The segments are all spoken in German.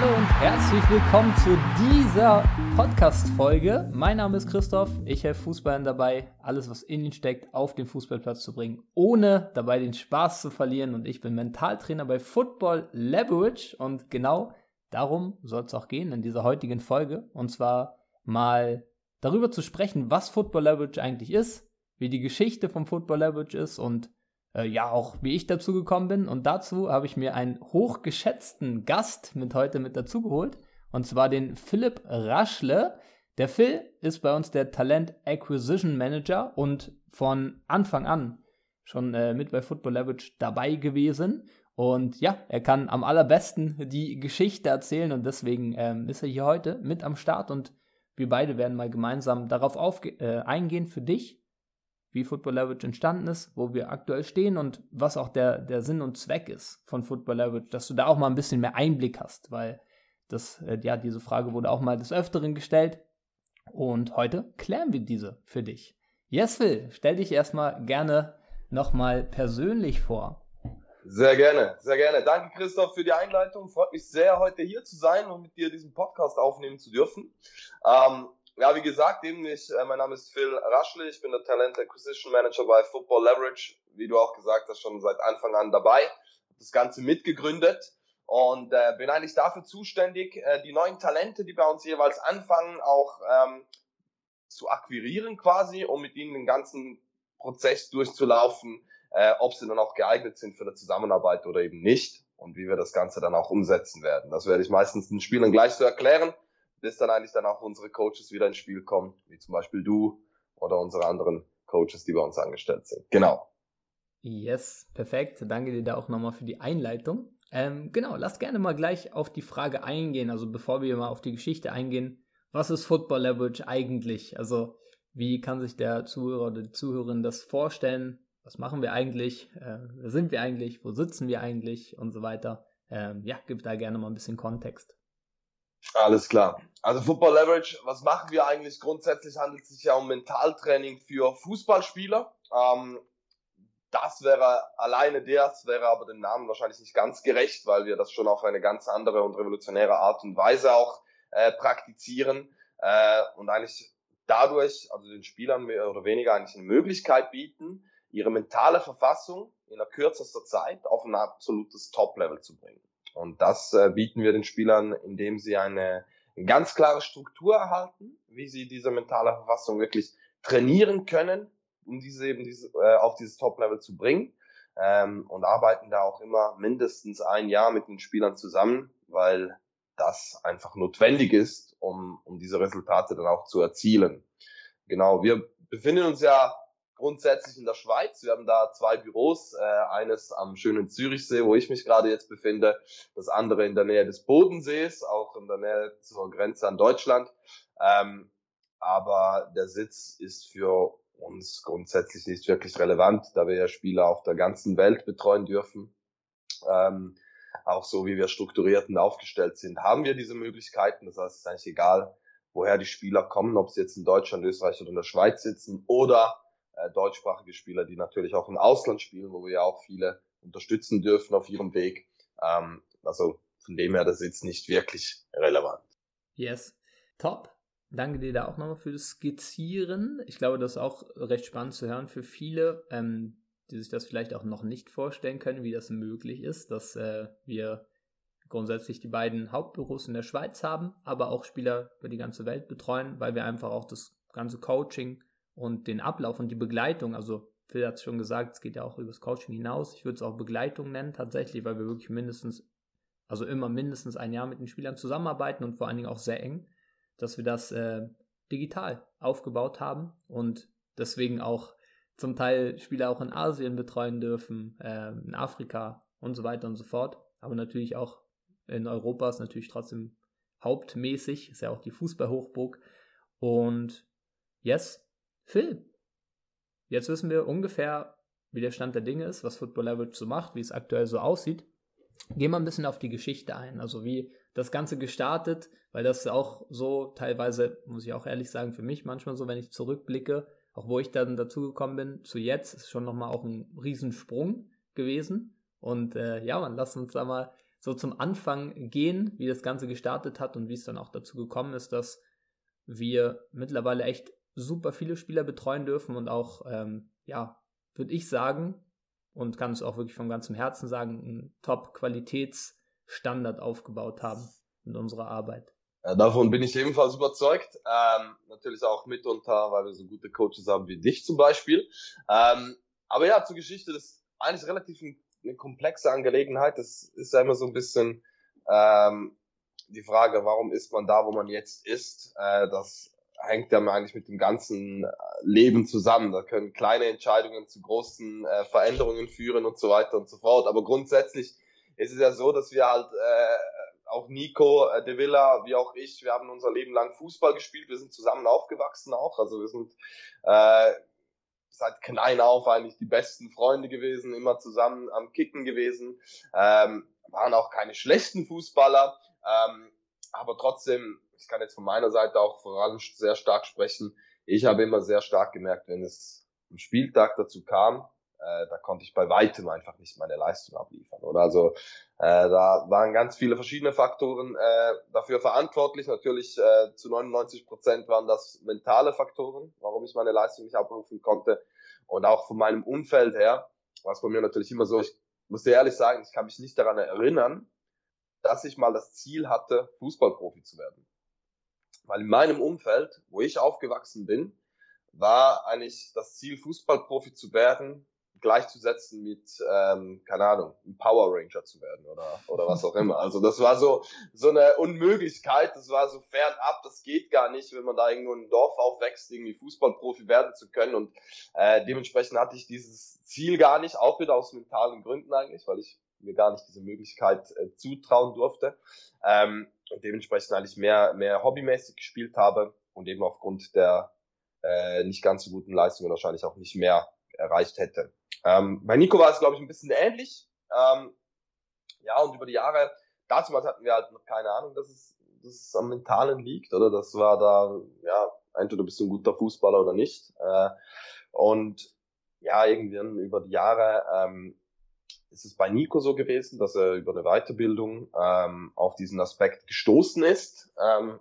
Hallo und herzlich willkommen zu dieser Podcast-Folge. Mein Name ist Christoph. Ich helfe Fußballern dabei, alles, was in ihnen steckt, auf den Fußballplatz zu bringen, ohne dabei den Spaß zu verlieren. Und ich bin Mentaltrainer bei Football Leverage. Und genau darum soll es auch gehen in dieser heutigen Folge. Und zwar mal darüber zu sprechen, was Football Leverage eigentlich ist, wie die Geschichte vom Football Leverage ist und äh, ja auch, wie ich dazu gekommen bin. Und dazu habe ich mir einen hochgeschätzten Gast mit heute mit dazu geholt. Und zwar den Philipp Raschle. Der Phil ist bei uns der Talent Acquisition Manager und von Anfang an schon äh, mit bei Football Leverage dabei gewesen. Und ja, er kann am allerbesten die Geschichte erzählen und deswegen ähm, ist er hier heute mit am Start und wir beide werden mal gemeinsam darauf äh, eingehen für dich, wie Football Leverage entstanden ist, wo wir aktuell stehen und was auch der, der Sinn und Zweck ist von Football Leverage, dass du da auch mal ein bisschen mehr Einblick hast, weil das, äh, ja, diese Frage wurde auch mal des Öfteren gestellt und heute klären wir diese für dich. Yes, Phil, stell dich erstmal gerne nochmal persönlich vor. Sehr gerne, sehr gerne. Danke, Christoph, für die Einleitung. Freut mich sehr, heute hier zu sein und mit dir diesen Podcast aufnehmen zu dürfen. Ähm, ja, wie gesagt, eben ich, äh, mein Name ist Phil Raschle, ich bin der Talent Acquisition Manager bei Football Leverage, wie du auch gesagt hast, schon seit Anfang an dabei, das Ganze mitgegründet und äh, bin eigentlich dafür zuständig, äh, die neuen Talente, die bei uns jeweils anfangen, auch ähm, zu akquirieren quasi, um mit ihnen den ganzen Prozess durchzulaufen, äh, ob sie dann auch geeignet sind für eine Zusammenarbeit oder eben nicht und wie wir das Ganze dann auch umsetzen werden. Das werde ich meistens den Spielern gleich so erklären bis dann eigentlich dann auch unsere Coaches wieder ins Spiel kommen, wie zum Beispiel du oder unsere anderen Coaches, die bei uns angestellt sind. Genau. Yes, perfekt. Danke dir da auch nochmal für die Einleitung. Ähm, genau, lass gerne mal gleich auf die Frage eingehen, also bevor wir mal auf die Geschichte eingehen, was ist Football Leverage eigentlich? Also wie kann sich der Zuhörer oder die Zuhörerin das vorstellen? Was machen wir eigentlich? Äh, wer sind wir eigentlich? Wo sitzen wir eigentlich? Und so weiter. Ähm, ja, gib da gerne mal ein bisschen Kontext. Alles klar. Also Football Leverage, was machen wir eigentlich? Grundsätzlich handelt es sich ja um Mentaltraining für Fußballspieler. Ähm, das wäre alleine das, wäre aber dem Namen wahrscheinlich nicht ganz gerecht, weil wir das schon auf eine ganz andere und revolutionäre Art und Weise auch äh, praktizieren äh, und eigentlich dadurch, also den Spielern mehr oder weniger eigentlich eine Möglichkeit bieten, ihre mentale Verfassung in der kürzester Zeit auf ein absolutes Top-Level zu bringen. Und das äh, bieten wir den Spielern, indem sie eine ganz klare Struktur erhalten, wie sie diese mentale Verfassung wirklich trainieren können, um diese eben diese, äh, auf dieses Top-Level zu bringen. Ähm, und arbeiten da auch immer mindestens ein Jahr mit den Spielern zusammen, weil das einfach notwendig ist, um, um diese Resultate dann auch zu erzielen. Genau, wir befinden uns ja grundsätzlich in der Schweiz. Wir haben da zwei Büros, äh, eines am schönen Zürichsee, wo ich mich gerade jetzt befinde, das andere in der Nähe des Bodensees, auch in der Nähe zur Grenze an Deutschland. Ähm, aber der Sitz ist für uns grundsätzlich nicht wirklich relevant, da wir ja Spieler auf der ganzen Welt betreuen dürfen. Ähm, auch so wie wir strukturiert und aufgestellt sind, haben wir diese Möglichkeiten. Das heißt, es ist eigentlich egal, woher die Spieler kommen, ob sie jetzt in Deutschland, Österreich oder in der Schweiz sitzen oder äh, deutschsprachige Spieler, die natürlich auch im Ausland spielen, wo wir ja auch viele unterstützen dürfen auf ihrem Weg. Ähm, also von dem her, das ist jetzt nicht wirklich relevant. Yes, top. Danke dir da auch nochmal für das Skizzieren. Ich glaube, das ist auch recht spannend zu hören für viele, ähm, die sich das vielleicht auch noch nicht vorstellen können, wie das möglich ist, dass äh, wir grundsätzlich die beiden Hauptbüros in der Schweiz haben, aber auch Spieler über die ganze Welt betreuen, weil wir einfach auch das ganze Coaching und den Ablauf und die Begleitung, also Phil hat es schon gesagt, es geht ja auch über das Coaching hinaus. Ich würde es auch Begleitung nennen tatsächlich, weil wir wirklich mindestens, also immer mindestens ein Jahr mit den Spielern zusammenarbeiten und vor allen Dingen auch sehr eng, dass wir das äh, digital aufgebaut haben und deswegen auch zum Teil Spieler auch in Asien betreuen dürfen, äh, in Afrika und so weiter und so fort. Aber natürlich auch in Europa ist natürlich trotzdem hauptmäßig, ist ja auch die Fußballhochburg. Und yes, Phil, jetzt wissen wir ungefähr, wie der Stand der Dinge ist, was Football Leverage so macht, wie es aktuell so aussieht. Gehen wir ein bisschen auf die Geschichte ein, also wie das Ganze gestartet, weil das auch so teilweise, muss ich auch ehrlich sagen, für mich manchmal so, wenn ich zurückblicke, auch wo ich dann dazugekommen bin, zu jetzt, ist schon nochmal auch ein Riesensprung gewesen. Und äh, ja, man, lass uns da mal so zum Anfang gehen, wie das Ganze gestartet hat und wie es dann auch dazu gekommen ist, dass wir mittlerweile echt super viele Spieler betreuen dürfen und auch, ähm, ja, würde ich sagen, und kann es auch wirklich von ganzem Herzen sagen, einen Top-Qualitätsstandard aufgebaut haben in unserer Arbeit. Ja, davon bin ich ebenfalls überzeugt. Ähm, natürlich auch mitunter, weil wir so gute Coaches haben wie dich zum Beispiel. Ähm, aber ja, zur Geschichte, das ist eigentlich relativ ein, eine komplexe Angelegenheit. Das ist ja immer so ein bisschen ähm, die Frage, warum ist man da, wo man jetzt ist? Äh, das hängt ja eigentlich mit dem ganzen äh, Leben zusammen. Da können kleine Entscheidungen zu großen äh, Veränderungen führen und so weiter und so fort. Aber grundsätzlich ist es ja so, dass wir halt äh, auch Nico äh, de Villa, wie auch ich, wir haben unser Leben lang Fußball gespielt. Wir sind zusammen aufgewachsen auch. Also wir sind äh, seit klein auf eigentlich die besten Freunde gewesen, immer zusammen am Kicken gewesen. Ähm, waren auch keine schlechten Fußballer, ähm, aber trotzdem ich kann jetzt von meiner Seite auch vor allem sehr stark sprechen. Ich habe immer sehr stark gemerkt, wenn es am Spieltag dazu kam, äh, da konnte ich bei weitem einfach nicht meine Leistung abliefern. Oder also äh, da waren ganz viele verschiedene Faktoren äh, dafür verantwortlich. Natürlich äh, zu 99 Prozent waren das mentale Faktoren, warum ich meine Leistung nicht abrufen konnte. Und auch von meinem Umfeld her war es bei mir natürlich immer so, ich muss dir ehrlich sagen, ich kann mich nicht daran erinnern, dass ich mal das Ziel hatte, Fußballprofi zu werden. Weil in meinem Umfeld, wo ich aufgewachsen bin, war eigentlich das Ziel, Fußballprofi zu werden, gleichzusetzen mit, ähm, keine Ahnung, ein Power Ranger zu werden oder, oder was auch immer. Also das war so, so eine Unmöglichkeit, das war so fernab, das geht gar nicht, wenn man da irgendwo in einem Dorf aufwächst, irgendwie Fußballprofi werden zu können und äh, dementsprechend hatte ich dieses Ziel gar nicht, auch wieder aus mentalen Gründen eigentlich, weil ich mir gar nicht diese Möglichkeit äh, zutrauen durfte. Ähm, und dementsprechend eigentlich mehr, mehr hobbymäßig gespielt habe und eben aufgrund der äh, nicht ganz so guten Leistungen wahrscheinlich auch nicht mehr erreicht hätte. Ähm, bei Nico war es, glaube ich, ein bisschen ähnlich. Ähm, ja, und über die Jahre, dazu hatten wir halt noch keine Ahnung, dass es, dass es am Mentalen liegt, oder? Das war da, ja, entweder bist du ein guter Fußballer oder nicht. Äh, und ja, irgendwann über die Jahre ähm, ist es bei Nico so gewesen, dass er über eine Weiterbildung ähm, auf diesen Aspekt gestoßen ist, ähm,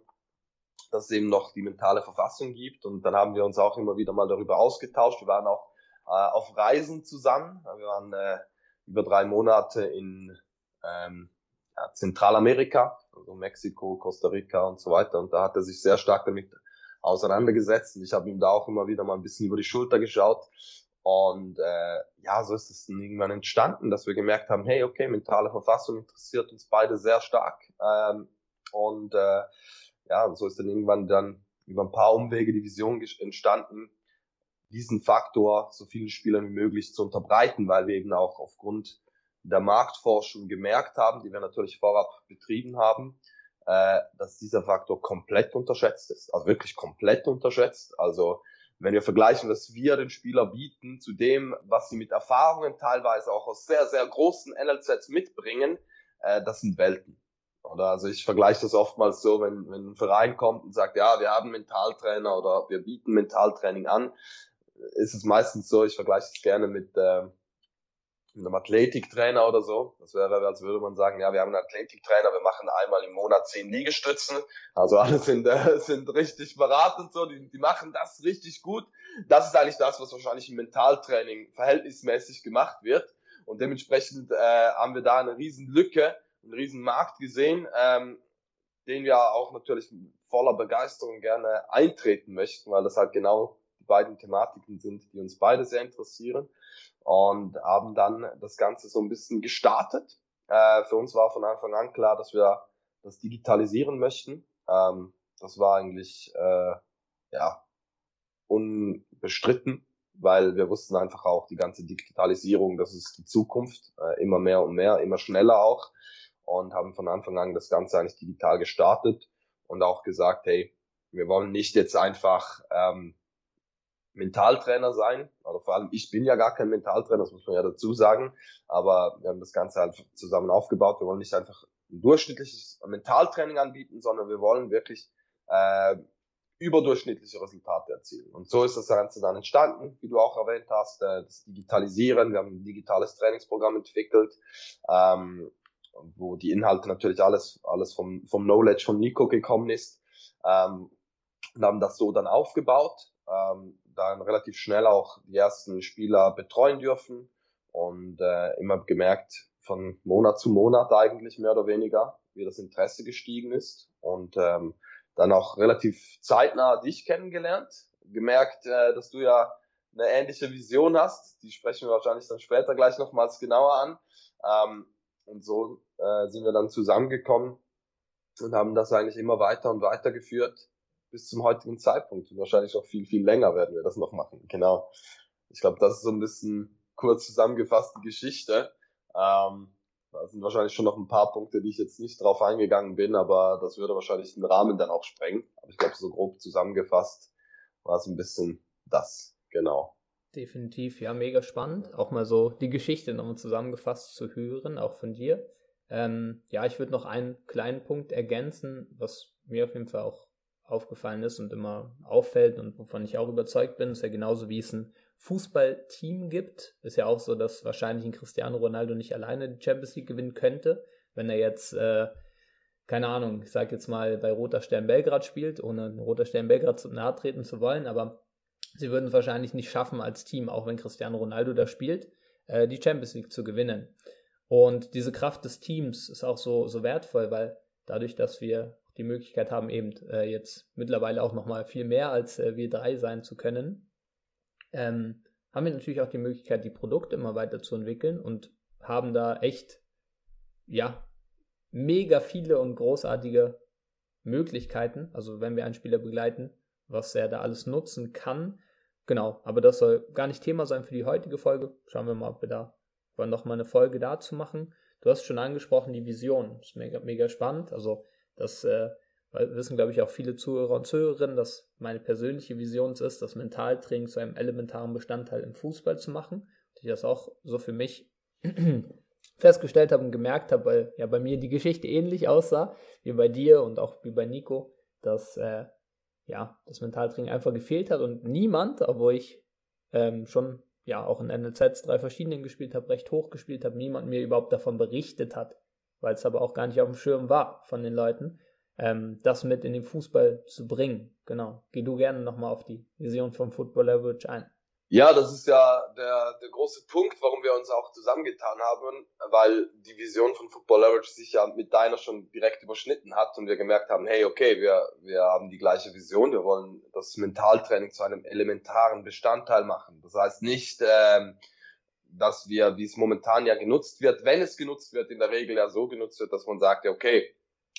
dass es eben noch die mentale Verfassung gibt. Und dann haben wir uns auch immer wieder mal darüber ausgetauscht. Wir waren auch äh, auf Reisen zusammen. Wir waren äh, über drei Monate in ähm, ja, Zentralamerika, also Mexiko, Costa Rica und so weiter. Und da hat er sich sehr stark damit auseinandergesetzt. Und ich habe ihm da auch immer wieder mal ein bisschen über die Schulter geschaut und äh, ja, so ist es dann irgendwann entstanden, dass wir gemerkt haben, hey, okay, mentale Verfassung interessiert uns beide sehr stark. Ähm, und äh, ja, so ist dann irgendwann dann über ein paar Umwege die Vision entstanden, diesen Faktor so vielen Spielern wie möglich zu unterbreiten, weil wir eben auch aufgrund der Marktforschung gemerkt haben, die wir natürlich vorab betrieben haben, äh, dass dieser Faktor komplett unterschätzt ist. Also wirklich komplett unterschätzt. Also wenn wir vergleichen, was wir den Spieler bieten, zu dem, was sie mit Erfahrungen teilweise auch aus sehr, sehr großen NLZs mitbringen, äh, das sind Welten. Oder also ich vergleiche das oftmals so, wenn, wenn ein Verein kommt und sagt, ja, wir haben Mentaltrainer oder wir bieten Mentaltraining an, ist es meistens so, ich vergleiche es gerne mit, äh, einem Athletiktrainer oder so. Das wäre, als würde man sagen, ja, wir haben einen Athletiktrainer, wir machen einmal im Monat zehn Liegestützen. Also alle sind, äh, sind richtig beraten so, die, die machen das richtig gut. Das ist eigentlich das, was wahrscheinlich im Mentaltraining verhältnismäßig gemacht wird. Und dementsprechend äh, haben wir da eine riesen Lücke, einen riesen Markt gesehen, ähm, den wir auch natürlich voller Begeisterung gerne eintreten möchten, weil das halt genau die beiden Thematiken sind, die uns beide sehr interessieren und haben dann das Ganze so ein bisschen gestartet. Äh, für uns war von Anfang an klar, dass wir das digitalisieren möchten. Ähm, das war eigentlich äh, ja unbestritten, weil wir wussten einfach auch, die ganze Digitalisierung, das ist die Zukunft, äh, immer mehr und mehr, immer schneller auch und haben von Anfang an das Ganze eigentlich digital gestartet und auch gesagt, hey, wir wollen nicht jetzt einfach ähm, Mentaltrainer sein. Oder vor allem, ich bin ja gar kein Mentaltrainer, das muss man ja dazu sagen. Aber wir haben das Ganze halt zusammen aufgebaut. Wir wollen nicht einfach ein durchschnittliches Mentaltraining anbieten, sondern wir wollen wirklich äh, überdurchschnittliche Resultate erzielen. Und so ist das Ganze dann entstanden, wie du auch erwähnt hast, äh, das Digitalisieren. Wir haben ein digitales Trainingsprogramm entwickelt. Ähm, wo die Inhalte natürlich alles, alles vom, vom Knowledge von Nico gekommen ist. Ähm, und haben das so dann aufgebaut, ähm, dann relativ schnell auch die ersten Spieler betreuen dürfen und äh, immer gemerkt, von Monat zu Monat eigentlich mehr oder weniger, wie das Interesse gestiegen ist und ähm, dann auch relativ zeitnah dich kennengelernt, gemerkt, äh, dass du ja eine ähnliche Vision hast, die sprechen wir wahrscheinlich dann später gleich nochmals genauer an. Ähm, und so äh, sind wir dann zusammengekommen und haben das eigentlich immer weiter und weiter geführt bis zum heutigen Zeitpunkt. Und wahrscheinlich auch viel, viel länger werden wir das noch machen. Genau. Ich glaube, das ist so ein bisschen kurz zusammengefasst die Geschichte. Ähm, da sind wahrscheinlich schon noch ein paar Punkte, die ich jetzt nicht drauf eingegangen bin, aber das würde wahrscheinlich den Rahmen dann auch sprengen. Aber ich glaube, so grob zusammengefasst war es ein bisschen das, genau. Definitiv, ja, mega spannend. Auch mal so die Geschichte nochmal zusammengefasst zu hören, auch von dir. Ähm, ja, ich würde noch einen kleinen Punkt ergänzen, was mir auf jeden Fall auch aufgefallen ist und immer auffällt und wovon ich auch überzeugt bin, ist ja genauso wie es ein Fußballteam gibt. Ist ja auch so, dass wahrscheinlich ein Cristiano Ronaldo nicht alleine die Champions League gewinnen könnte, wenn er jetzt, äh, keine Ahnung, ich sage jetzt mal bei Roter Stern Belgrad spielt, ohne Roter Stern Belgrad zu nahe treten zu wollen, aber sie würden es wahrscheinlich nicht schaffen als Team, auch wenn Cristiano Ronaldo da spielt, äh, die Champions League zu gewinnen. Und diese Kraft des Teams ist auch so, so wertvoll, weil dadurch, dass wir die Möglichkeit haben, eben äh, jetzt mittlerweile auch nochmal viel mehr als äh, wir drei sein zu können, ähm, haben wir natürlich auch die Möglichkeit, die Produkte immer weiter zu entwickeln und haben da echt, ja, mega viele und großartige Möglichkeiten, also wenn wir einen Spieler begleiten, was er da alles nutzen kann. Genau, aber das soll gar nicht Thema sein für die heutige Folge. Schauen wir mal, ob wir da noch mal eine Folge dazu machen. Du hast schon angesprochen, die Vision. Das ist mega, mega spannend. Also das äh, wissen, glaube ich, auch viele Zuhörer und Zuhörerinnen, dass meine persönliche Vision ist, das Mentaltraining zu einem elementaren Bestandteil im Fußball zu machen. Und ich das auch so für mich festgestellt habe und gemerkt habe, weil ja bei mir die Geschichte ähnlich aussah wie bei dir und auch wie bei Nico, dass äh, ja das Mentaltraining einfach gefehlt hat und niemand, obwohl ich ähm, schon ja auch in NLZs drei verschiedenen gespielt habe, recht hoch gespielt habe, niemand mir überhaupt davon berichtet hat, weil es aber auch gar nicht auf dem Schirm war von den Leuten, ähm, das mit in den Fußball zu bringen. Genau. Geh du gerne nochmal auf die Vision vom Football Leverage ein. Ja, das ist ja der, der große Punkt, warum wir uns auch zusammengetan haben, weil die Vision von Football Leverage sich ja mit deiner schon direkt überschnitten hat und wir gemerkt haben, hey, okay, wir, wir haben die gleiche Vision, wir wollen das Mentaltraining zu einem elementaren Bestandteil machen. Das heißt nicht, ähm, dass wir, wie es momentan ja genutzt wird, wenn es genutzt wird, in der Regel ja so genutzt wird, dass man sagt, ja, okay,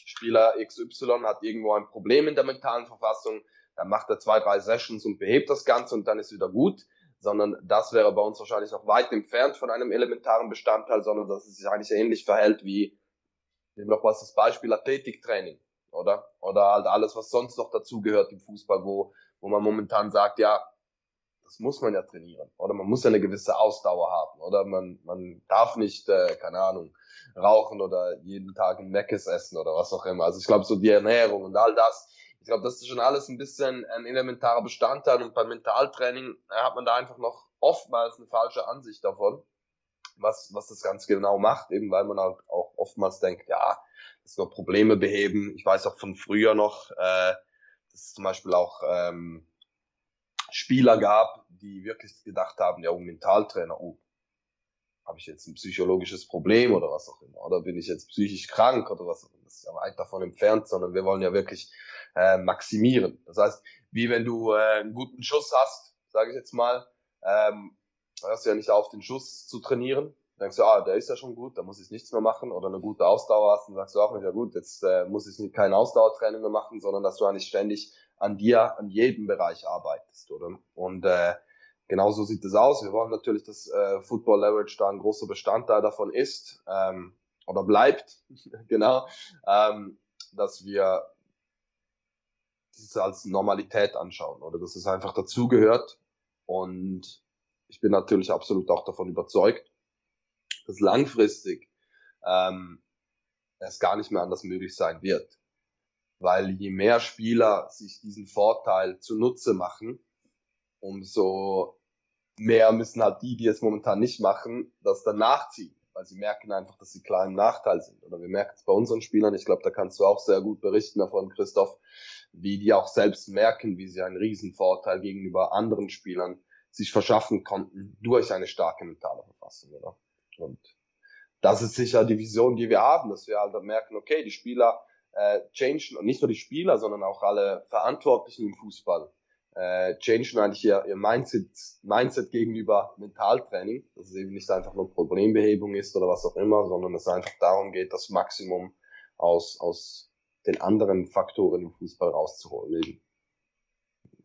Spieler XY hat irgendwo ein Problem in der mentalen Verfassung, dann macht er zwei, drei Sessions und behebt das Ganze und dann ist wieder gut, sondern das wäre bei uns wahrscheinlich noch weit entfernt von einem elementaren Bestandteil, sondern dass es sich eigentlich ähnlich verhält wie, nehmen noch was das Beispiel Athletiktraining, oder? Oder halt alles, was sonst noch dazugehört im Fußball, wo, wo man momentan sagt, ja, das muss man ja trainieren. Oder man muss ja eine gewisse Ausdauer haben. Oder man, man darf nicht, äh, keine Ahnung, rauchen oder jeden Tag ein Meckes essen oder was auch immer. Also ich glaube, so die Ernährung und all das, ich glaube, das ist schon alles ein bisschen ein elementarer Bestandteil und beim Mentaltraining äh, hat man da einfach noch oftmals eine falsche Ansicht davon, was, was das ganz genau macht, eben weil man halt auch oftmals denkt, ja, das soll Probleme beheben. Ich weiß auch von früher noch, äh, dass es zum Beispiel auch ähm, Spieler gab, die wirklich gedacht haben, ja, um Mentaltrainer, oh, habe ich jetzt ein psychologisches Problem oder was auch immer, oder bin ich jetzt psychisch krank oder was auch immer. Das ist ja weit davon entfernt, sondern wir wollen ja wirklich äh, maximieren. Das heißt, wie wenn du äh, einen guten Schuss hast, sage ich jetzt mal, ähm, hörst du ja nicht auf, den Schuss zu trainieren. Denkst du, ah, der ist ja schon gut, da muss ich nichts mehr machen. Oder eine gute Ausdauer hast, dann sagst du auch nicht, ja gut, jetzt äh, muss ich nicht kein Ausdauertraining mehr machen, sondern dass du eigentlich ständig an dir, an jedem Bereich arbeitest, oder? Und äh, genauso sieht es aus. Wir wollen natürlich, dass äh, Football Leverage da ein großer Bestandteil davon ist ähm, oder bleibt, genau, ähm, dass wir das als Normalität anschauen oder dass es einfach dazugehört. Und ich bin natürlich absolut auch davon überzeugt, dass langfristig ähm, es gar nicht mehr anders möglich sein wird weil je mehr Spieler sich diesen Vorteil zunutze machen, umso mehr müssen halt die, die es momentan nicht machen, das dann nachziehen. weil sie merken einfach, dass sie klar im Nachteil sind. Oder wir merken es bei unseren Spielern, ich glaube, da kannst du auch sehr gut berichten davon, Christoph, wie die auch selbst merken, wie sie einen Riesenvorteil gegenüber anderen Spielern sich verschaffen konnten durch eine starke mentale Verfassung. Oder? Und das ist sicher die Vision, die wir haben, dass wir halt merken, okay, die Spieler äh, changen, und nicht nur die Spieler, sondern auch alle Verantwortlichen im Fußball, äh, changen eigentlich ihr, ihr Mindset, Mindset gegenüber Mentaltraining, dass es eben nicht einfach nur Problembehebung ist oder was auch immer, sondern es einfach darum geht, das Maximum aus, aus den anderen Faktoren im Fußball rauszuholen.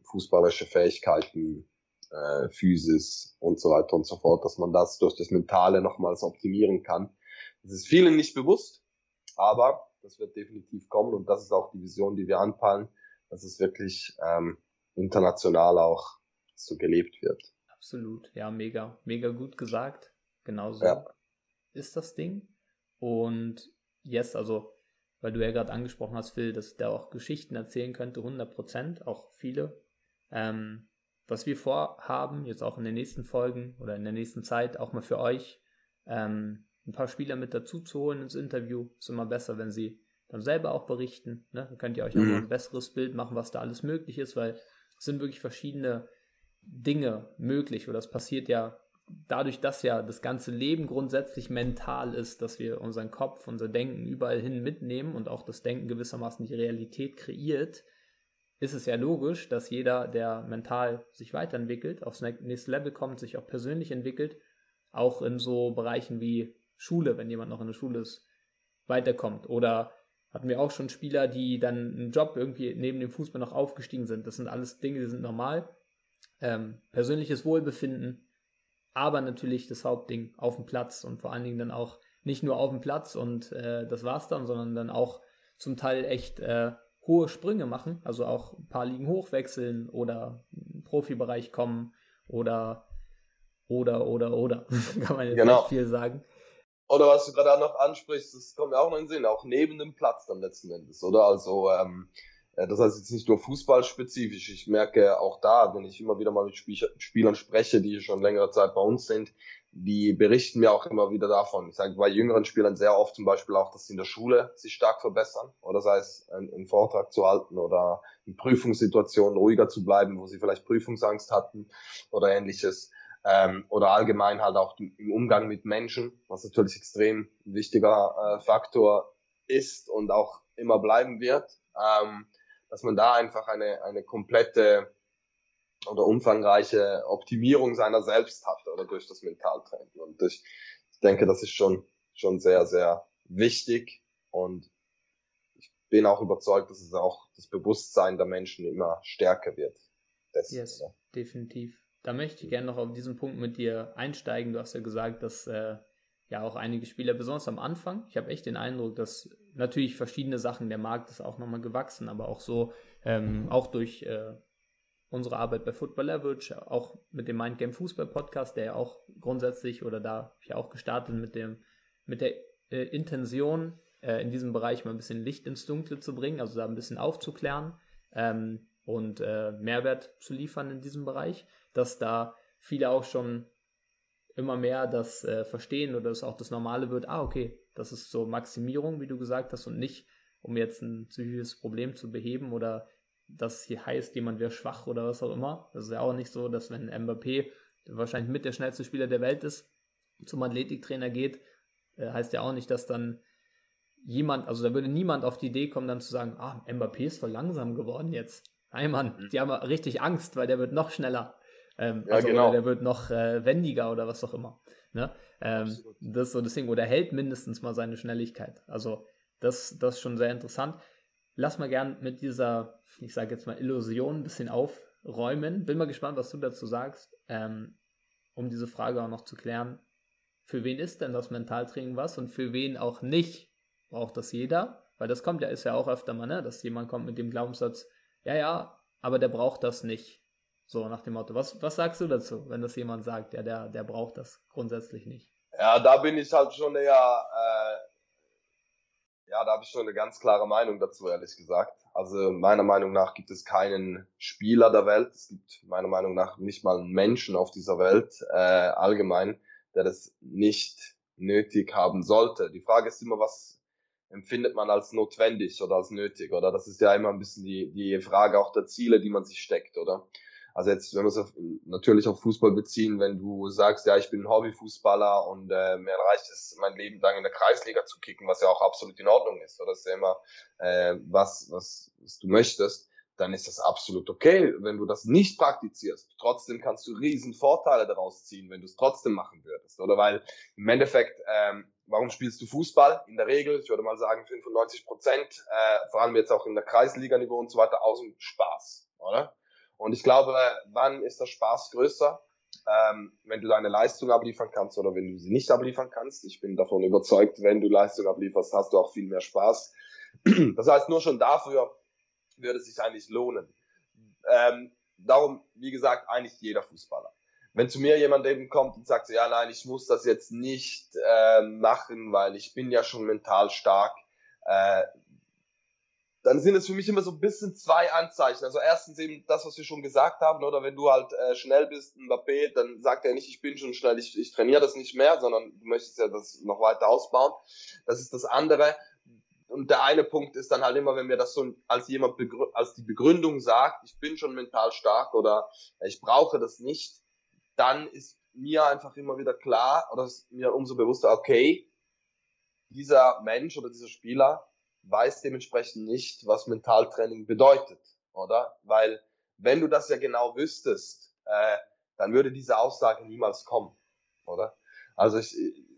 Fußballerische Fähigkeiten, äh, Physis und so weiter und so fort, dass man das durch das Mentale nochmals optimieren kann. Das ist vielen nicht bewusst, aber das wird definitiv kommen und das ist auch die Vision, die wir anpeilen, dass es wirklich ähm, international auch so gelebt wird. Absolut, ja, mega, mega gut gesagt. Genauso ja. ist das Ding. Und yes, also, weil du ja gerade angesprochen hast, Phil, dass der auch Geschichten erzählen könnte, 100 Prozent, auch viele. Ähm, was wir vorhaben, jetzt auch in den nächsten Folgen oder in der nächsten Zeit, auch mal für euch, ähm, ein paar Spieler mit dazu zu holen ins Interview. Ist immer besser, wenn sie dann selber auch berichten. Ne? Dann könnt ihr euch auch mhm. ein besseres Bild machen, was da alles möglich ist, weil es sind wirklich verschiedene Dinge möglich oder es passiert ja dadurch, dass ja das ganze Leben grundsätzlich mental ist, dass wir unseren Kopf, unser Denken überall hin mitnehmen und auch das Denken gewissermaßen die Realität kreiert, ist es ja logisch, dass jeder, der mental sich weiterentwickelt, aufs nächste Level kommt, sich auch persönlich entwickelt, auch in so Bereichen wie Schule, wenn jemand noch in der Schule ist, weiterkommt. Oder hatten wir auch schon Spieler, die dann einen Job irgendwie neben dem Fußball noch aufgestiegen sind. Das sind alles Dinge, die sind normal. Ähm, persönliches Wohlbefinden, aber natürlich das Hauptding auf dem Platz und vor allen Dingen dann auch nicht nur auf dem Platz und äh, das war's dann, sondern dann auch zum Teil echt äh, hohe Sprünge machen, also auch ein paar Ligen hochwechseln oder im Profibereich kommen oder oder oder oder kann man jetzt genau. nicht viel sagen. Oder was du gerade auch noch ansprichst, das kommt mir auch noch in den Sinn, auch neben dem Platz dann letzten Endes, oder? Also ähm, äh, das heißt jetzt nicht nur fußballspezifisch. Ich merke auch da, wenn ich immer wieder mal mit Spielern spreche, die schon längere Zeit bei uns sind, die berichten mir auch immer wieder davon. Ich sage bei jüngeren Spielern sehr oft zum Beispiel auch, dass sie in der Schule sich stark verbessern, oder sei es einen, Vortrag zu halten oder in Prüfungssituationen ruhiger zu bleiben, wo sie vielleicht Prüfungsangst hatten oder ähnliches. Ähm, oder allgemein halt auch im Umgang mit Menschen, was natürlich extrem wichtiger äh, Faktor ist und auch immer bleiben wird, ähm, dass man da einfach eine, eine komplette oder umfangreiche Optimierung seiner selbst hat oder durch das Mentaltraining. Und ich, ich denke, das ist schon, schon sehr, sehr wichtig und ich bin auch überzeugt, dass es auch das Bewusstsein der Menschen immer stärker wird. Dessen, yes, oder? definitiv. Da möchte ich gerne noch auf diesen Punkt mit dir einsteigen. Du hast ja gesagt, dass äh, ja auch einige Spieler, besonders am Anfang, ich habe echt den Eindruck, dass natürlich verschiedene Sachen, der Markt ist auch nochmal gewachsen, aber auch so, ähm, auch durch äh, unsere Arbeit bei Football Leverage, auch mit dem Mindgame Fußball Podcast, der ja auch grundsätzlich oder da habe ich auch gestartet mit dem mit der äh, Intention äh, in diesem Bereich mal ein bisschen Licht ins Dunkle zu bringen, also da ein bisschen aufzuklären ähm, und äh, Mehrwert zu liefern in diesem Bereich, dass da viele auch schon immer mehr das äh, verstehen oder dass auch das Normale wird. Ah, okay, das ist so Maximierung, wie du gesagt hast, und nicht, um jetzt ein psychisches Problem zu beheben oder das hier heißt, jemand wäre schwach oder was auch immer. Das ist ja auch nicht so, dass wenn Mbappé wahrscheinlich mit der schnellste Spieler der Welt ist, zum Athletiktrainer geht, äh, heißt ja auch nicht, dass dann jemand, also da würde niemand auf die Idee kommen, dann zu sagen, ah, Mbappé ist voll langsam geworden jetzt. Nein, Mann, mhm. die haben richtig Angst, weil der wird noch schneller. Ähm, ja, also, genau. der wird noch äh, wendiger oder was auch immer. Ne? Ähm, das ist so das Ding. Oder hält mindestens mal seine Schnelligkeit. Also, das, das ist schon sehr interessant lass mal gern mit dieser, ich sage jetzt mal, Illusion ein bisschen aufräumen. Bin mal gespannt, was du dazu sagst, ähm, um diese Frage auch noch zu klären. Für wen ist denn das Mentaltraining was und für wen auch nicht? Braucht das jeder? Weil das kommt ja, ist ja auch öfter mal, ne, dass jemand kommt mit dem Glaubenssatz, ja, ja, aber der braucht das nicht. So nach dem Motto. Was, was sagst du dazu, wenn das jemand sagt, ja, der, der braucht das grundsätzlich nicht? Ja, da bin ich halt schon eher äh, ja, da habe ich schon eine ganz klare Meinung dazu, ehrlich gesagt. Also meiner Meinung nach gibt es keinen Spieler der Welt. Es gibt meiner Meinung nach nicht mal einen Menschen auf dieser Welt äh, allgemein, der das nicht nötig haben sollte. Die Frage ist immer, was empfindet man als notwendig oder als nötig, oder? Das ist ja immer ein bisschen die, die Frage auch der Ziele, die man sich steckt, oder? Also jetzt, wenn wir es auf, natürlich auf Fußball beziehen, wenn du sagst, ja, ich bin Hobbyfußballer und äh, mir reicht es, mein Leben lang in der Kreisliga zu kicken, was ja auch absolut in Ordnung ist, oder das ist ja immer äh, was, was, was du möchtest, dann ist das absolut okay, wenn du das nicht praktizierst. Trotzdem kannst du riesen Vorteile daraus ziehen, wenn du es trotzdem machen würdest, oder? Weil im Endeffekt, ähm, warum spielst du Fußball? In der Regel, ich würde mal sagen 95 Prozent, äh, vor allem jetzt auch in der Kreisliga-Niveau und so weiter, aus dem Spaß, oder? Und ich glaube, wann ist der Spaß größer? Ähm, wenn du deine Leistung abliefern kannst oder wenn du sie nicht abliefern kannst. Ich bin davon überzeugt, wenn du Leistung ablieferst, hast du auch viel mehr Spaß. Das heißt, nur schon dafür würde es sich eigentlich lohnen. Ähm, darum, wie gesagt, eigentlich jeder Fußballer. Wenn zu mir jemand eben kommt und sagt, ja, nein, ich muss das jetzt nicht äh, machen, weil ich bin ja schon mental stark, äh, dann sind es für mich immer so ein bisschen zwei Anzeichen. Also erstens eben das, was wir schon gesagt haben, oder wenn du halt äh, schnell bist, Mbappé, dann sagt er nicht, ich bin schon schnell, ich, ich trainiere das nicht mehr, sondern du möchtest ja das noch weiter ausbauen. Das ist das andere. Und der eine Punkt ist dann halt immer, wenn mir das so als jemand als die Begründung sagt, ich bin schon mental stark oder ich brauche das nicht, dann ist mir einfach immer wieder klar oder ist mir umso bewusster, okay, dieser Mensch oder dieser Spieler weiß dementsprechend nicht, was Mentaltraining bedeutet, oder? Weil wenn du das ja genau wüsstest, äh, dann würde diese Aussage niemals kommen, oder? Also ich,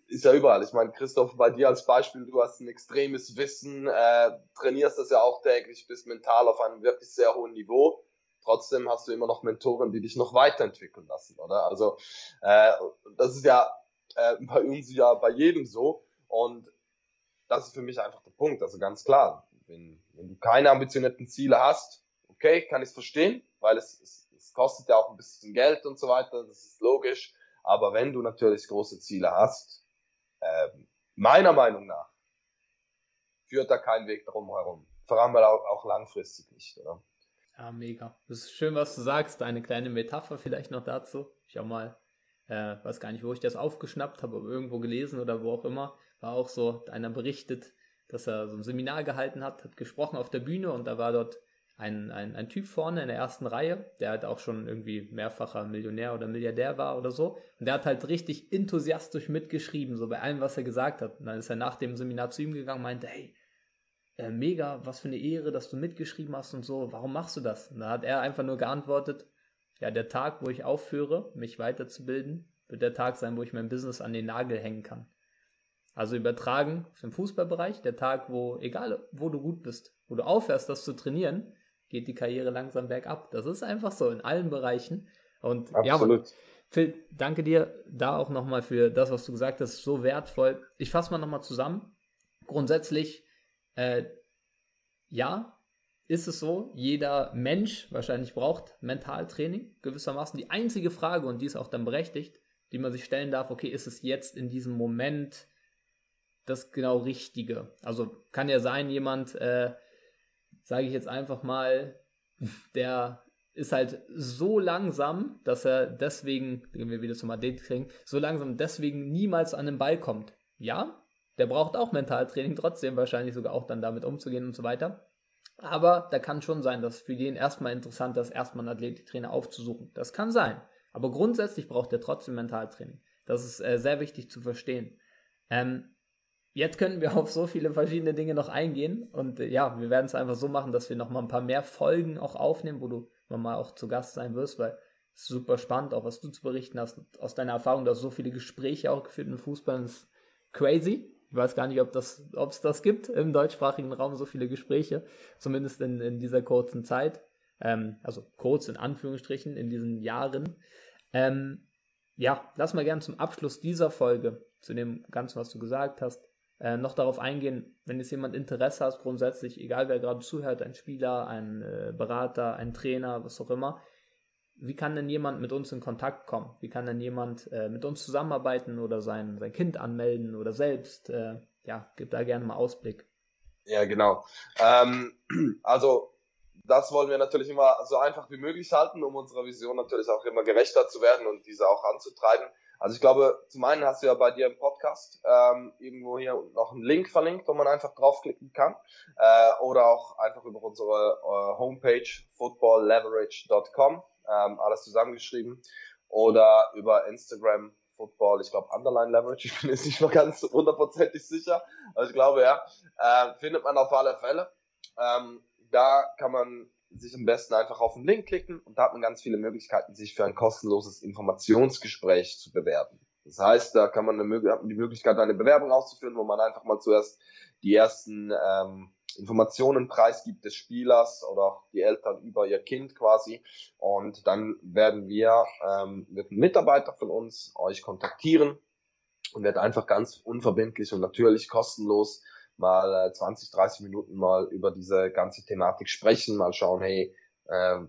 ist ja überall. Ich meine, Christoph, bei dir als Beispiel, du hast ein extremes Wissen, äh, trainierst das ja auch täglich, bist mental auf einem wirklich sehr hohen Niveau. Trotzdem hast du immer noch Mentoren, die dich noch weiterentwickeln lassen, oder? Also äh, das ist ja äh, bei uns ja bei jedem so. Und das ist für mich einfach der Punkt. Also ganz klar, wenn, wenn du keine ambitionierten Ziele hast, okay, kann ich es verstehen, weil es, es, es kostet ja auch ein bisschen Geld und so weiter, das ist logisch. Aber wenn du natürlich große Ziele hast, äh, meiner Meinung nach, führt da kein Weg drum herum. Vor allem auch, auch langfristig nicht, oder? Ja, mega. Das ist schön, was du sagst. Eine kleine Metapher vielleicht noch dazu. Ich auch mal, äh, weiß gar nicht, wo ich das aufgeschnappt habe, aber irgendwo gelesen oder wo auch immer war auch so, einer berichtet, dass er so ein Seminar gehalten hat, hat gesprochen auf der Bühne und da war dort ein, ein, ein Typ vorne in der ersten Reihe, der halt auch schon irgendwie mehrfacher Millionär oder Milliardär war oder so. Und der hat halt richtig enthusiastisch mitgeschrieben, so bei allem, was er gesagt hat. Und dann ist er nach dem Seminar zu ihm gegangen und meinte, hey, äh, mega, was für eine Ehre, dass du mitgeschrieben hast und so, warum machst du das? Und da hat er einfach nur geantwortet, ja, der Tag, wo ich aufhöre, mich weiterzubilden, wird der Tag sein, wo ich mein Business an den Nagel hängen kann. Also übertragen auf den Fußballbereich, der Tag, wo, egal wo du gut bist, wo du aufhörst, das zu trainieren, geht die Karriere langsam bergab. Das ist einfach so in allen Bereichen. Und Absolut. ja, Phil, danke dir da auch nochmal für das, was du gesagt hast, so wertvoll. Ich fasse mal nochmal zusammen. Grundsätzlich, äh, ja, ist es so, jeder Mensch wahrscheinlich braucht Mentaltraining gewissermaßen. Die einzige Frage, und die ist auch dann berechtigt, die man sich stellen darf, okay, ist es jetzt in diesem Moment das genau Richtige. Also kann ja sein, jemand, äh, sage ich jetzt einfach mal, der ist halt so langsam, dass er deswegen, gehen wir wieder zum Athletiktraining, so langsam deswegen niemals an den Ball kommt. Ja, der braucht auch Mentaltraining trotzdem, wahrscheinlich sogar auch dann damit umzugehen und so weiter. Aber da kann schon sein, dass für den erstmal interessant ist, erstmal einen Athletiktrainer aufzusuchen. Das kann sein. Aber grundsätzlich braucht er trotzdem Mentaltraining. Das ist äh, sehr wichtig zu verstehen. Ähm, Jetzt können wir auf so viele verschiedene Dinge noch eingehen und äh, ja, wir werden es einfach so machen, dass wir noch mal ein paar mehr Folgen auch aufnehmen, wo du mal auch zu Gast sein wirst, weil es ist super spannend, auch was du zu berichten hast aus deiner Erfahrung, du hast so viele Gespräche auch geführt im Fußball, ist crazy. Ich weiß gar nicht, ob das, es das gibt im deutschsprachigen Raum, so viele Gespräche, zumindest in, in dieser kurzen Zeit. Ähm, also kurz in Anführungsstrichen in diesen Jahren. Ähm, ja, lass mal gerne zum Abschluss dieser Folge, zu dem Ganzen, was du gesagt hast, äh, noch darauf eingehen, wenn jetzt jemand Interesse hat, grundsätzlich, egal wer gerade zuhört, ein Spieler, ein äh, Berater, ein Trainer, was auch immer, wie kann denn jemand mit uns in Kontakt kommen? Wie kann denn jemand äh, mit uns zusammenarbeiten oder sein, sein Kind anmelden oder selbst? Äh, ja, gib da gerne mal Ausblick. Ja, genau. Ähm, also das wollen wir natürlich immer so einfach wie möglich halten, um unserer Vision natürlich auch immer gerechter zu werden und diese auch anzutreiben. Also ich glaube, zum einen hast du ja bei dir im Podcast ähm, irgendwo hier noch einen Link verlinkt, wo man einfach draufklicken kann. Äh, oder auch einfach über unsere äh, Homepage footballleverage.com, ähm, alles zusammengeschrieben. Oder über Instagram Football, ich glaube Underline Leverage, ich bin jetzt nicht mehr ganz hundertprozentig sicher, aber ich glaube ja, äh, findet man auf alle Fälle. Ähm, da kann man sich am besten einfach auf den Link klicken und da hat man ganz viele Möglichkeiten, sich für ein kostenloses Informationsgespräch zu bewerben. Das heißt, da kann man eine, die Möglichkeit, eine Bewerbung auszuführen, wo man einfach mal zuerst die ersten ähm, Informationen preisgibt des Spielers oder die Eltern über ihr Kind quasi. Und dann werden wir, ähm, wird ein Mitarbeiter von uns euch kontaktieren und wird einfach ganz unverbindlich und natürlich kostenlos mal äh, 20, 30 Minuten mal über diese ganze Thematik sprechen, mal schauen, hey, äh,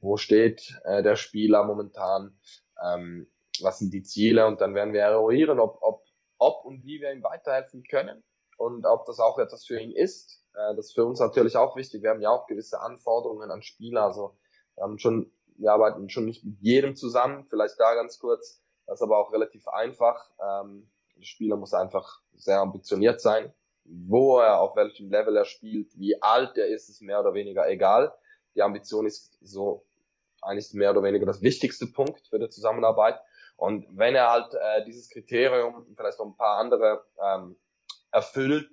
wo steht äh, der Spieler momentan, ähm, was sind die Ziele und dann werden wir eruieren, ob, ob, ob und wie wir ihm weiterhelfen können und ob das auch etwas für ihn ist. Äh, das ist für uns natürlich auch wichtig. Wir haben ja auch gewisse Anforderungen an Spieler, also wir haben schon, wir arbeiten schon nicht mit jedem zusammen, vielleicht da ganz kurz, das ist aber auch relativ einfach. Ähm, der Spieler muss einfach sehr ambitioniert sein, wo er, auf welchem Level er spielt, wie alt er ist, ist mehr oder weniger egal. Die Ambition ist so eigentlich mehr oder weniger das wichtigste Punkt für die Zusammenarbeit. Und wenn er halt äh, dieses Kriterium, vielleicht noch ein paar andere ähm, erfüllt,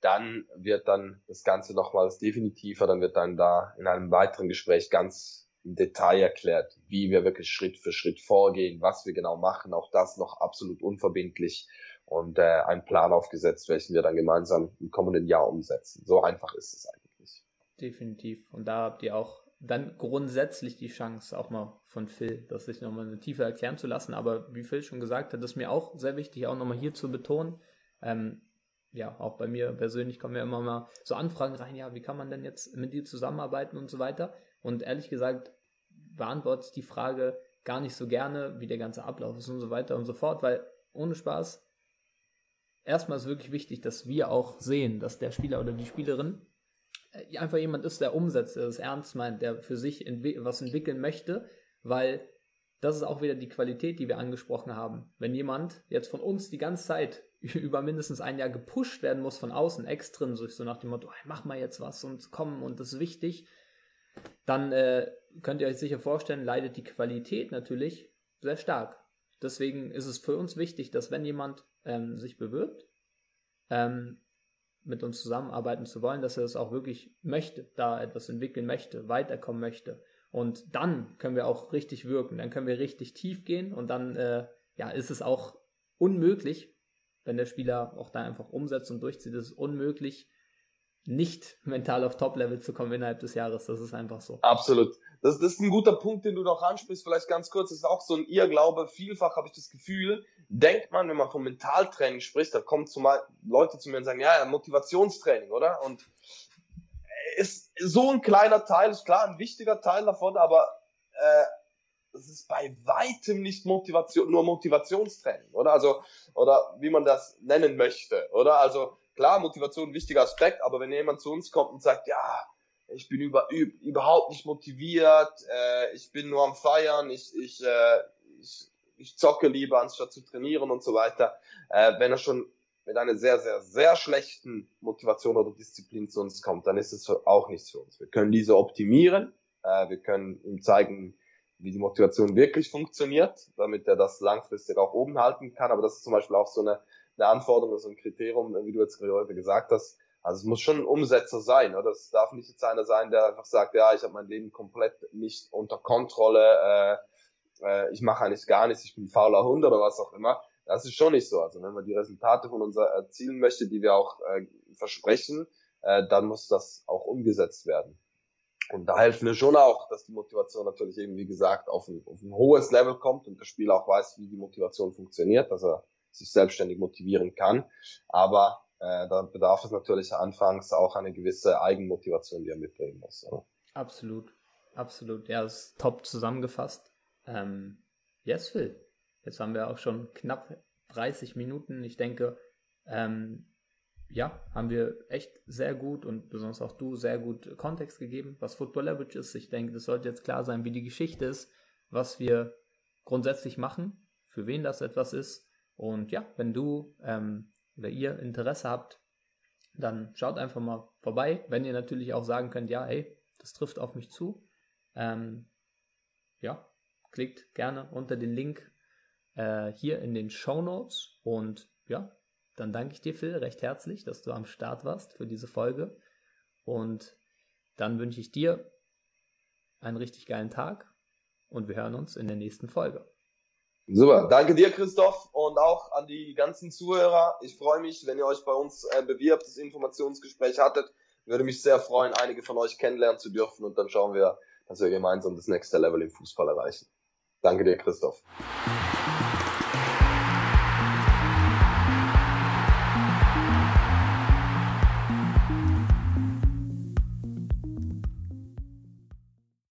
dann wird dann das Ganze nochmals definitiver, dann wird dann da in einem weiteren Gespräch ganz im Detail erklärt, wie wir wirklich Schritt für Schritt vorgehen, was wir genau machen, auch das noch absolut unverbindlich und äh, einen Plan aufgesetzt, welchen wir dann gemeinsam im kommenden Jahr umsetzen. So einfach ist es eigentlich. Definitiv. Und da habt ihr auch dann grundsätzlich die Chance, auch mal von Phil, das sich nochmal eine Tiefe erklären zu lassen. Aber wie Phil schon gesagt hat, ist mir auch sehr wichtig, auch nochmal hier zu betonen. Ähm, ja, auch bei mir persönlich kommen ja immer mal so Anfragen rein, ja, wie kann man denn jetzt mit dir zusammenarbeiten und so weiter. Und ehrlich gesagt beantworte ich die Frage gar nicht so gerne, wie der ganze Ablauf ist und so weiter und so fort, weil ohne Spaß, erstmal ist wirklich wichtig, dass wir auch sehen, dass der Spieler oder die Spielerin äh, einfach jemand ist, der umsetzt, der es ernst meint, der für sich entwi was entwickeln möchte, weil das ist auch wieder die Qualität, die wir angesprochen haben. Wenn jemand jetzt von uns die ganze Zeit über mindestens ein Jahr gepusht werden muss von außen, extrinsisch, so nach dem Motto, hey, mach mal jetzt was und komm und das ist wichtig, dann äh, könnt ihr euch sicher vorstellen, leidet die Qualität natürlich sehr stark. Deswegen ist es für uns wichtig, dass wenn jemand ähm, sich bewirbt, ähm, mit uns zusammenarbeiten zu wollen, dass er es auch wirklich möchte, da etwas entwickeln möchte, weiterkommen möchte. Und dann können wir auch richtig wirken, dann können wir richtig tief gehen und dann äh, ja, ist es auch unmöglich, wenn der Spieler auch da einfach umsetzt und durchzieht, ist es unmöglich, nicht mental auf Top-Level zu kommen innerhalb des Jahres. Das ist einfach so. Absolut. Das, das ist ein guter Punkt, den du noch ansprichst. Vielleicht ganz kurz, das ist auch so ein Irrglaube. Vielfach habe ich das Gefühl, denkt man, wenn man vom Mentaltraining spricht, da kommen zumal Leute zu mir und sagen, ja, ja, Motivationstraining, oder? Und ist so ein kleiner Teil, ist klar ein wichtiger Teil davon, aber äh, es ist bei weitem nicht Motivation, nur Motivationstraining, oder? Also, oder wie man das nennen möchte, oder? Also, klar, Motivation ein wichtiger Aspekt, aber wenn jemand zu uns kommt und sagt, ja, ich bin über, überhaupt nicht motiviert, äh, ich bin nur am Feiern, ich, ich, äh, ich, ich zocke lieber, anstatt zu trainieren und so weiter, äh, wenn er schon mit einer sehr, sehr, sehr schlechten Motivation oder Disziplin zu uns kommt, dann ist es auch nichts für uns. Wir können diese optimieren, äh, wir können ihm zeigen, wie die Motivation wirklich funktioniert, damit er das langfristig auch oben halten kann. Aber das ist zum Beispiel auch so eine, eine Anforderung, so ein Kriterium, wie du jetzt heute gesagt hast. Also es muss schon ein Umsetzer sein. Oder? Es darf nicht jetzt einer sein, der einfach sagt, ja, ich habe mein Leben komplett nicht unter Kontrolle, äh, äh, ich mache eigentlich gar nichts, ich bin ein fauler Hund oder was auch immer. Das ist schon nicht so. Also wenn man die Resultate von uns erzielen möchte, die wir auch äh, versprechen, äh, dann muss das auch umgesetzt werden. Und da helfen wir schon auch, dass die Motivation natürlich eben, wie gesagt, auf ein, auf ein hohes Level kommt und der Spieler auch weiß, wie die Motivation funktioniert, dass er sich selbstständig motivieren kann. Aber äh, da bedarf es natürlich anfangs auch eine gewisse Eigenmotivation, die er mitbringen muss. Oder? Absolut, absolut. Ja, ist top zusammengefasst. Ähm, yes, Phil. Jetzt haben wir auch schon knapp 30 Minuten. Ich denke, ähm, ja, haben wir echt sehr gut und besonders auch du sehr gut Kontext gegeben, was Football Leverage ist. Ich denke, das sollte jetzt klar sein, wie die Geschichte ist, was wir grundsätzlich machen. für wen das etwas ist. Und ja, wenn du ähm, oder ihr Interesse habt, dann schaut einfach mal vorbei. Wenn ihr natürlich auch sagen könnt, ja, hey, das trifft auf mich zu, ähm, ja, klickt gerne unter den Link äh, hier in den Show Notes. Und ja, dann danke ich dir, Phil, recht herzlich, dass du am Start warst für diese Folge. Und dann wünsche ich dir einen richtig geilen Tag und wir hören uns in der nächsten Folge. Super, danke dir, Christoph, und auch an die ganzen Zuhörer. Ich freue mich, wenn ihr euch bei uns äh, bewirbt, das Informationsgespräch hattet. Würde mich sehr freuen, einige von euch kennenlernen zu dürfen und dann schauen wir, dass wir gemeinsam das nächste Level im Fußball erreichen. Danke dir, Christoph.